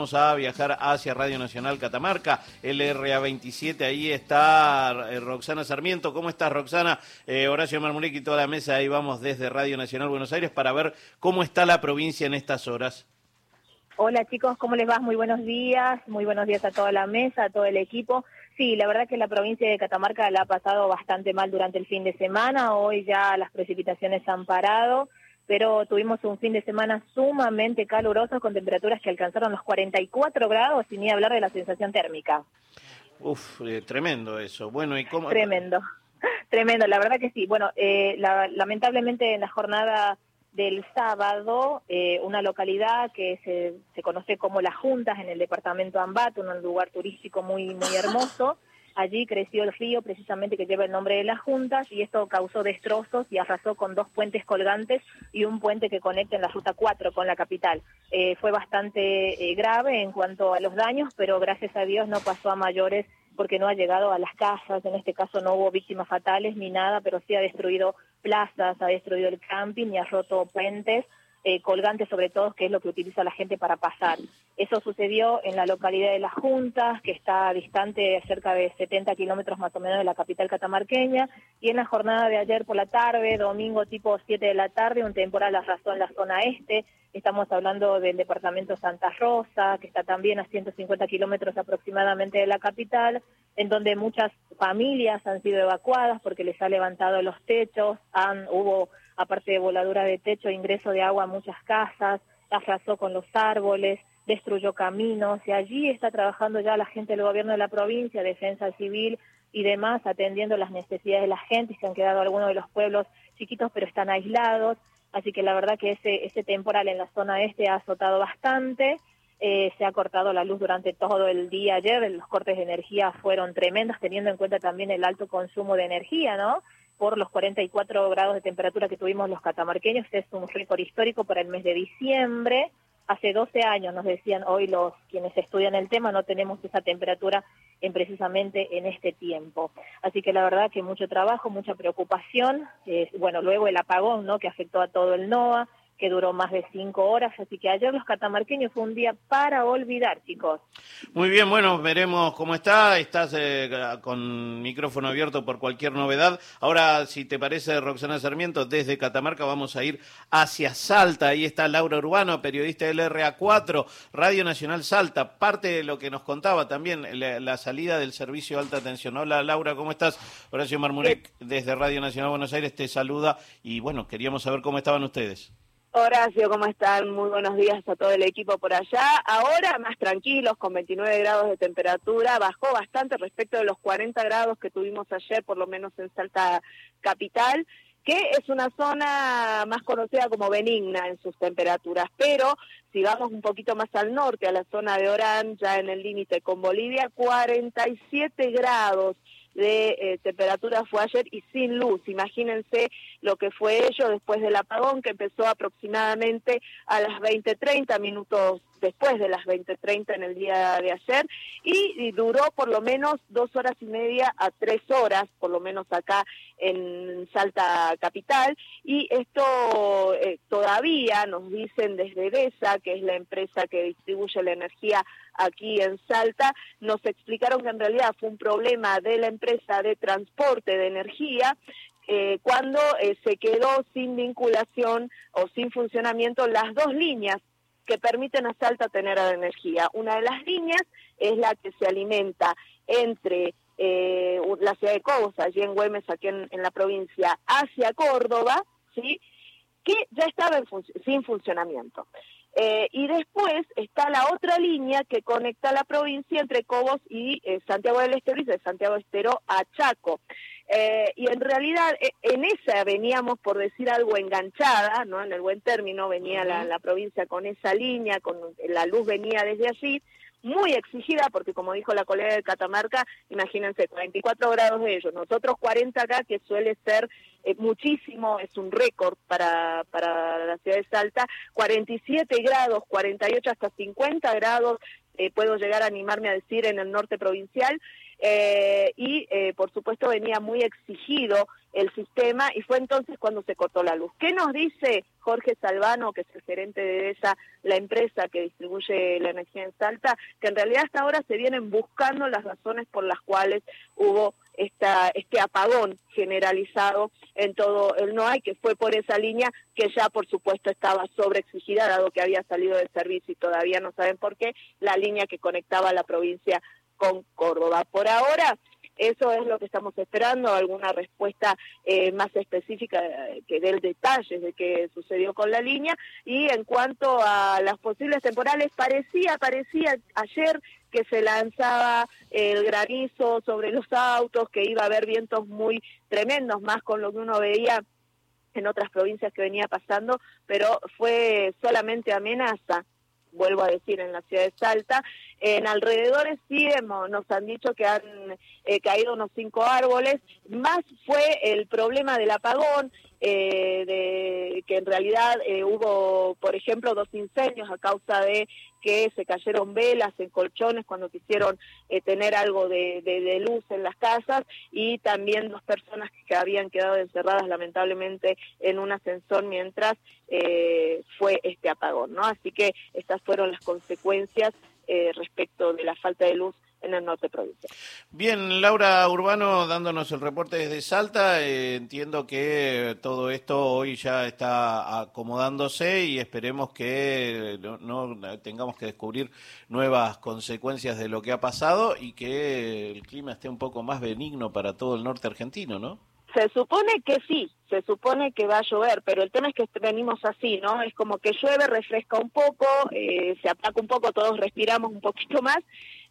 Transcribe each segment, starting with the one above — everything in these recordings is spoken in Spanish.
Vamos a viajar hacia Radio Nacional Catamarca, LRA27, ahí está eh, Roxana Sarmiento. ¿Cómo estás, Roxana? Eh, Horacio Marmurek y toda la mesa, ahí vamos desde Radio Nacional Buenos Aires para ver cómo está la provincia en estas horas. Hola chicos, ¿cómo les va? Muy buenos días, muy buenos días a toda la mesa, a todo el equipo. Sí, la verdad que la provincia de Catamarca la ha pasado bastante mal durante el fin de semana, hoy ya las precipitaciones han parado pero tuvimos un fin de semana sumamente caluroso con temperaturas que alcanzaron los 44 grados sin ni hablar de la sensación térmica. Uf, eh, tremendo eso. Bueno, ¿y cómo? Tremendo, tremendo, la verdad que sí. Bueno, eh, lamentablemente en la jornada del sábado, eh, una localidad que se, se conoce como Las Juntas en el departamento Ambato, un lugar turístico muy, muy hermoso, Allí creció el río precisamente que lleva el nombre de las juntas y esto causó destrozos y arrasó con dos puentes colgantes y un puente que conecta en la ruta 4 con la capital. Eh, fue bastante eh, grave en cuanto a los daños, pero gracias a Dios no pasó a mayores porque no ha llegado a las casas, en este caso no hubo víctimas fatales ni nada, pero sí ha destruido plazas, ha destruido el camping y ha roto puentes eh, colgantes sobre todo, que es lo que utiliza la gente para pasar. Eso sucedió en la localidad de Las Juntas, que está distante cerca de 70 kilómetros más o menos de la capital catamarqueña, y en la jornada de ayer por la tarde, domingo tipo 7 de la tarde, un temporal arrasó en la zona este, estamos hablando del departamento Santa Rosa, que está también a 150 kilómetros aproximadamente de la capital, en donde muchas familias han sido evacuadas porque les ha levantado los techos, han, hubo aparte de voladura de techo, ingreso de agua a muchas casas, arrasó con los árboles, destruyó caminos y allí está trabajando ya la gente del gobierno de la provincia, defensa civil y demás, atendiendo las necesidades de la gente, que han quedado algunos de los pueblos chiquitos pero están aislados, así que la verdad que ese, ese temporal en la zona este ha azotado bastante, eh, se ha cortado la luz durante todo el día ayer, los cortes de energía fueron tremendos, teniendo en cuenta también el alto consumo de energía, ¿no? por los 44 grados de temperatura que tuvimos los catamarqueños, es un récord histórico para el mes de diciembre. Hace 12 años nos decían hoy los quienes estudian el tema no tenemos esa temperatura en precisamente en este tiempo. Así que la verdad que mucho trabajo, mucha preocupación. Eh, bueno, luego el apagón, ¿no? Que afectó a todo el NOA, que duró más de cinco horas, así que ayer los catamarqueños fue un día para olvidar, chicos. Muy bien, bueno, veremos cómo está, estás eh, con micrófono abierto por cualquier novedad. Ahora, si te parece, Roxana Sarmiento, desde Catamarca vamos a ir hacia Salta, ahí está Laura Urbano, periodista del RA4, Radio Nacional Salta, parte de lo que nos contaba también, la, salida del servicio de alta tensión. Hola Laura, ¿cómo estás? Horacio Marmurek, desde Radio Nacional Buenos Aires, te saluda y bueno, queríamos saber cómo estaban ustedes. Horacio, ¿cómo están? Muy buenos días a todo el equipo por allá. Ahora más tranquilos, con 29 grados de temperatura. Bajó bastante respecto de los 40 grados que tuvimos ayer, por lo menos en Salta Capital, que es una zona más conocida como benigna en sus temperaturas. Pero si vamos un poquito más al norte, a la zona de Orán, ya en el límite con Bolivia, 47 grados de eh, temperatura fue y sin luz. Imagínense lo que fue ello después del apagón que empezó aproximadamente a las 20.30 minutos después de las 20.30 en el día de ayer y, duró por lo menos dos horas y media a tres horas, por lo menos acá en Salta Capital. Y esto eh, todavía nos dicen desde BESA, que es la empresa que distribuye la energía aquí en Salta, nos explicaron que en realidad fue un problema de la empresa de transporte de energía eh, cuando eh, se quedó sin vinculación o sin funcionamiento las dos líneas que permiten a Salta tener energía. Una de las líneas es la que se alimenta entre eh, la ciudad de Cobos, allí en Güemes, aquí en, la provincia, hacia Córdoba, ¿sí? que ya estaba sin funcionamiento. Eh, y después está la otra línea que conecta la provincia entre Cobos y eh, Santiago del Estero y de Santiago del Estero a Chaco. Eh, y en realidad en esa veníamos, por decir algo, enganchada, ¿no? En el buen término venía la, la provincia con esa línea, con la luz venía desde allí, muy exigida, porque como dijo la colega de Catamarca, imagínense, 44 grados de ellos, nosotros 40 acá, que suele ser eh, muchísimo, es un récord para, para la ciudad de Salta, 47 grados, 48 hasta 50 grados, eh, puedo llegar a animarme a decir en el norte provincial, eh, y por supuesto venía muy exigido el sistema y fue entonces cuando se cortó la luz. ¿Qué nos dice Jorge Salvano, que es el gerente de esa, la empresa que distribuye la energía en Salta? Que en realidad hasta ahora se vienen buscando las razones por las cuales hubo esta, este apagón generalizado en todo el NOAI, que fue por esa línea que ya por supuesto estaba sobreexigida, dado que había salido de servicio y todavía no saben por qué, la línea que conectaba la provincia con Córdoba. Por ahora, eso es lo que estamos esperando, alguna respuesta eh, más específica eh, que dé detalles de qué sucedió con la línea. Y en cuanto a las posibles temporales, parecía, parecía ayer que se lanzaba el granizo sobre los autos, que iba a haber vientos muy tremendos, más con lo que uno veía en otras provincias que venía pasando, pero fue solamente amenaza vuelvo a decir, en la ciudad de Salta. En alrededores sí hemos, nos han dicho que han eh, caído unos cinco árboles. Más fue el problema del apagón, eh, de que en realidad eh, hubo, por ejemplo, dos incendios a causa de que se cayeron velas en colchones cuando quisieron eh, tener algo de, de, luz en las casas y también dos personas que habían quedado encerradas lamentablemente en un ascensor mientras eh, fue este apagón, ¿no? Así que estas fueron las consecuencias eh, respecto de la falta de luz en el norte provincial. Bien, Laura Urbano dándonos el reporte desde Salta. Eh, entiendo que todo esto hoy ya está acomodándose y esperemos que no, tengamos que descubrir nuevas consecuencias de lo que ha pasado y que el clima esté un poco más benigno para todo el norte argentino, ¿no? Se supone que sí, se supone que va a llover, pero el tema es que venimos así, ¿no? Es como que llueve, refresca un poco, eh, se ataca un poco, todos respiramos un poquito más,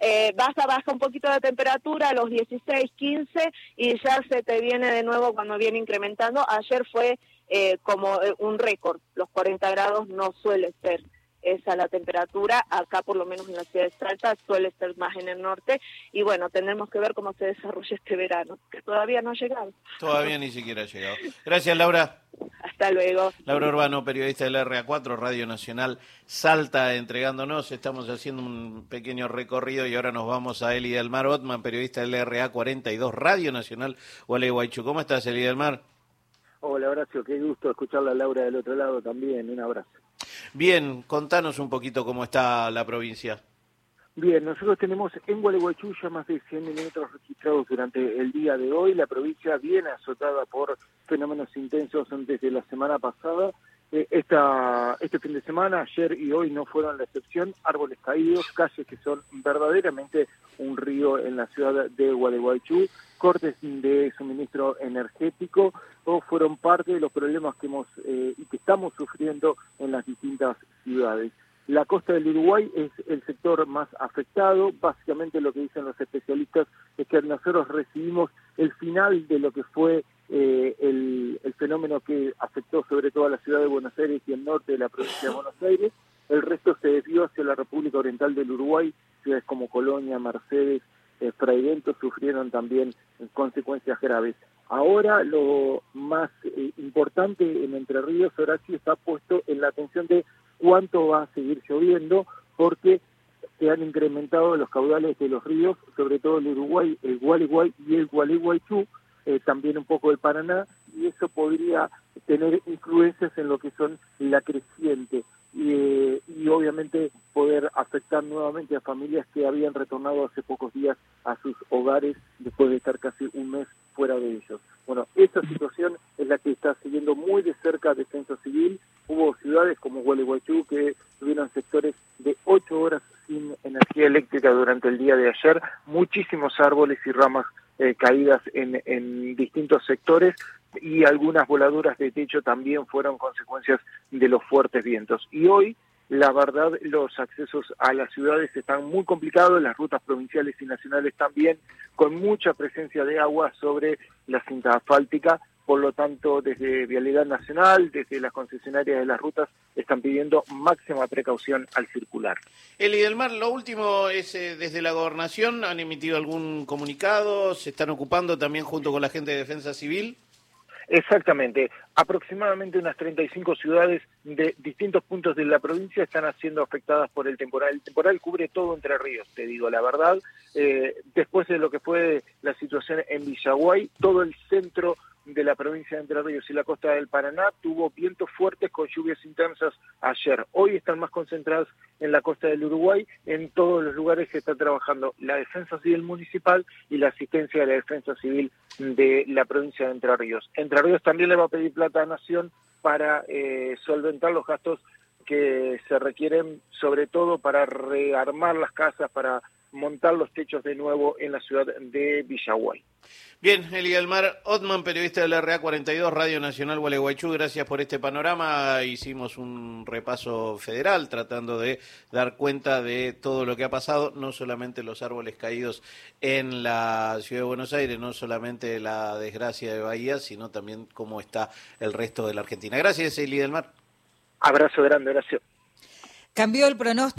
eh, baja, baja un poquito la temperatura a los 16, 15 y ya se te viene de nuevo cuando viene incrementando. Ayer fue eh, como eh, un récord, los 40 grados no suele ser esa la temperatura, acá por lo menos en la ciudad de Salta suele ser más en el norte y bueno, tendremos que ver cómo se desarrolla este verano, que todavía no ha llegado. Todavía ni siquiera ha llegado. Gracias Laura. Hasta luego. Laura Urbano, periodista de la RA4, Radio Nacional Salta, entregándonos. Estamos haciendo un pequeño recorrido y ahora nos vamos a Eli del Mar Otman, periodista de la RA42, Radio Nacional Gualeguaychú. ¿Cómo estás, Eli del Mar? Hola, Horacio, qué gusto escucharla a Laura del otro lado también. Un abrazo. Bien, contanos un poquito cómo está la provincia. Bien, nosotros tenemos en Gualeguaychú más de 100 milímetros registrados durante el día de hoy. La provincia viene azotada por fenómenos intensos desde la semana pasada. Eh, esta, este fin de semana, ayer y hoy no fueron la excepción. Árboles caídos, calles que son verdaderamente un río en la ciudad de Gualeguaychú, cortes de suministro energético, o fueron parte de los problemas que hemos eh, y que estamos sufriendo en las distintas ciudades. La costa del Uruguay es el sector más afectado. Básicamente lo que dicen los especialistas es que nosotros recibimos el final de lo que fue eh, el, fenómeno que afectó sobre todo a la ciudad de Buenos Aires y el norte de la provincia de Buenos Aires. El resto se desvió hacia la República Oriental del Uruguay, ciudades como Colonia, Mercedes, eh, Fraivento sufrieron también consecuencias graves. Ahora lo más eh, importante en Entre Ríos, Horacio, está puesto en la atención de cuánto va a seguir lloviendo, porque se han incrementado los caudales de los ríos, sobre todo el Uruguay, el Gualeguay y el Gualeguaychú, eh, también un poco el Paraná, y eso podría tener influencias en lo que son la creciente y, y obviamente poder afectar nuevamente a familias que habían retornado hace pocos días a sus hogares después de estar casi un mes fuera de ellos. Bueno, esta situación es la que está siguiendo muy de cerca Defensa Civil. Hubo ciudades como Gualeguaychú que tuvieron sectores de ocho horas sin energía eléctrica durante el día de ayer, muchísimos árboles y ramas eh, caídas en, en distintos sectores y algunas voladuras de techo también fueron consecuencias de los fuertes vientos. Y hoy, la verdad, los accesos a las ciudades están muy complicados, las rutas provinciales y nacionales también, con mucha presencia de agua sobre la cinta asfáltica. Por lo tanto, desde Vialidad Nacional, desde las concesionarias de las rutas, están pidiendo máxima precaución al circular. Eli del Mar, lo último es, eh, desde la gobernación, ¿han emitido algún comunicado? ¿Se están ocupando también junto con la gente de Defensa Civil? Exactamente. Aproximadamente unas 35 ciudades de distintos puntos de la provincia están siendo afectadas por el temporal. El temporal cubre todo Entre Ríos, te digo la verdad. Eh, después de lo que fue la situación en Villaguay, todo el centro de la provincia de Entre Ríos y la costa del Paraná tuvo vientos fuertes con lluvias intensas ayer. Hoy están más concentradas en la costa del Uruguay, en todos los lugares que está trabajando la Defensa Civil Municipal y la asistencia de la Defensa Civil de la provincia de Entre Ríos. Entre Ríos también le va a pedir plata a Nación para eh, solventar los gastos que se requieren, sobre todo para rearmar las casas, para montar los techos de nuevo en la ciudad de Villaguay. Bien, Eli Mar Otman, periodista de la RA 42, Radio Nacional Gualeguaychú, gracias por este panorama. Hicimos un repaso federal tratando de dar cuenta de todo lo que ha pasado, no solamente los árboles caídos en la ciudad de Buenos Aires, no solamente la desgracia de Bahía, sino también cómo está el resto de la Argentina. Gracias, Eli Mar Abrazo grande, gracias. Cambió el pronóstico.